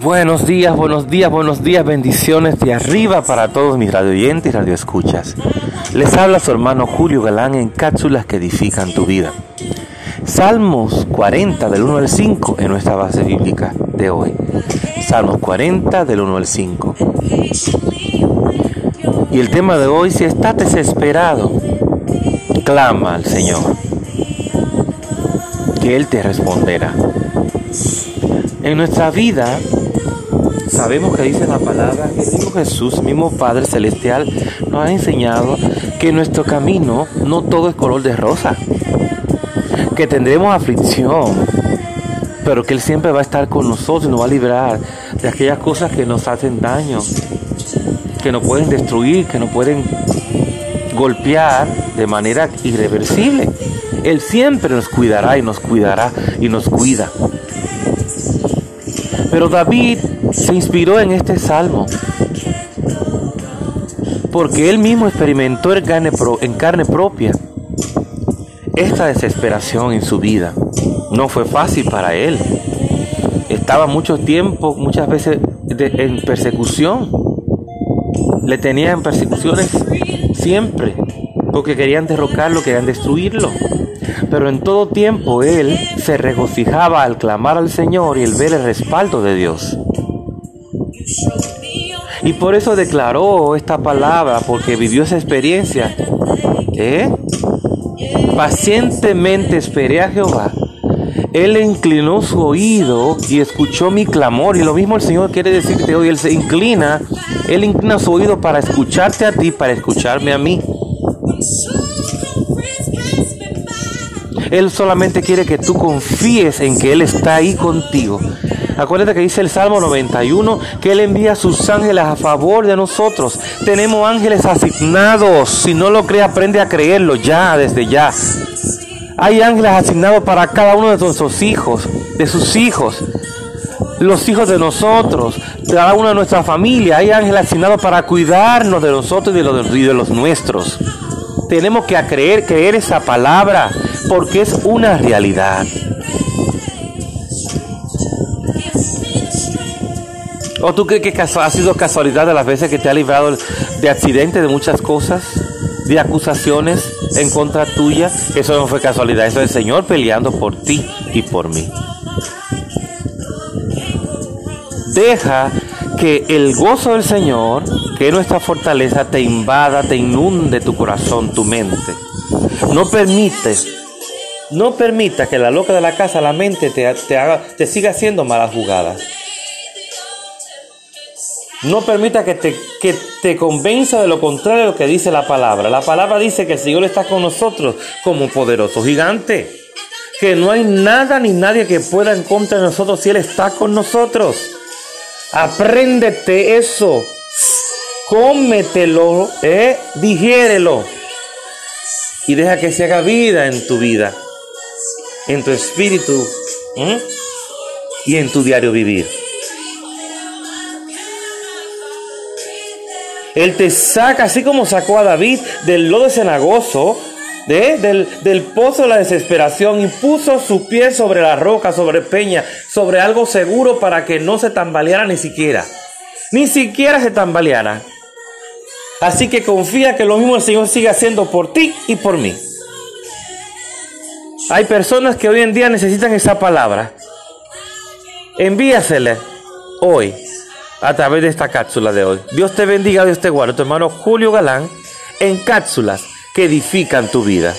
Buenos días, buenos días, buenos días, bendiciones de arriba para todos mis radioyentes y radioescuchas. Les habla su hermano Julio Galán en cápsulas que edifican tu vida. Salmos 40 del 1 al 5 en nuestra base bíblica de hoy. Salmos 40 del 1 al 5. Y el tema de hoy, si estás desesperado, clama al Señor, que Él te responderá. En nuestra vida sabemos que dice la palabra que el mismo Jesús, mismo Padre Celestial, nos ha enseñado que nuestro camino no todo es color de rosa, que tendremos aflicción, pero que Él siempre va a estar con nosotros y nos va a librar de aquellas cosas que nos hacen daño, que nos pueden destruir, que nos pueden golpear de manera irreversible. Él siempre nos cuidará y nos cuidará y nos cuida. Pero David se inspiró en este salmo porque él mismo experimentó en carne, propia esta desesperación en su vida. No fue fácil para él. Estaba mucho tiempo, muchas veces en persecución. Le tenían persecuciones siempre, porque querían derrocarlo, querían destruirlo. Pero en todo tiempo él se regocijaba al clamar al Señor y el ver el respaldo de Dios. Y por eso declaró esta palabra, porque vivió esa experiencia. ¿Eh? Pacientemente esperé a Jehová. Él inclinó su oído y escuchó mi clamor. Y lo mismo el Señor quiere decirte hoy. Él se inclina, Él inclina su oído para escucharte a ti, para escucharme a mí. Él solamente quiere que tú confíes en que Él está ahí contigo. Acuérdate que dice el Salmo 91 que Él envía sus ángeles a favor de nosotros. Tenemos ángeles asignados. Si no lo cree, aprende a creerlo ya, desde ya. Hay ángeles asignados para cada uno de nuestros hijos, de sus hijos, los hijos de nosotros, cada una de nuestra familia. Hay ángeles asignados para cuidarnos de nosotros y de los, y de los nuestros. Tenemos que creer, creer esa palabra porque es una realidad. ¿O tú crees que ha sido casualidad de las veces que te ha librado de accidentes, de muchas cosas, de acusaciones en contra tuya? Eso no fue casualidad, eso es el Señor peleando por ti y por mí. Deja que el gozo del Señor, que es nuestra fortaleza, te invada, te inunde tu corazón, tu mente. No permites, no permita que la loca de la casa, la mente, te, te, haga, te siga haciendo malas jugadas. No permita que te, que te convenza de lo contrario de lo que dice la palabra. La palabra dice que el Señor está con nosotros como poderoso gigante. Que no hay nada ni nadie que pueda en contra de nosotros si Él está con nosotros. Apréndete eso. Cómetelo, eh, digiérelo. Y deja que se haga vida en tu vida, en tu espíritu y en tu diario vivir. Él te saca, así como sacó a David del lodo cenagoso, de, del, del, pozo de la desesperación, y puso su pie sobre la roca, sobre peña, sobre algo seguro para que no se tambaleara ni siquiera. Ni siquiera se tambaleara. Así que confía que lo mismo el Señor sigue haciendo por ti y por mí. Hay personas que hoy en día necesitan esa palabra. Envíasele hoy a través de esta cápsula de hoy. Dios te bendiga, Dios te guarde. Tu hermano Julio Galán en cápsulas que edifican tu vida.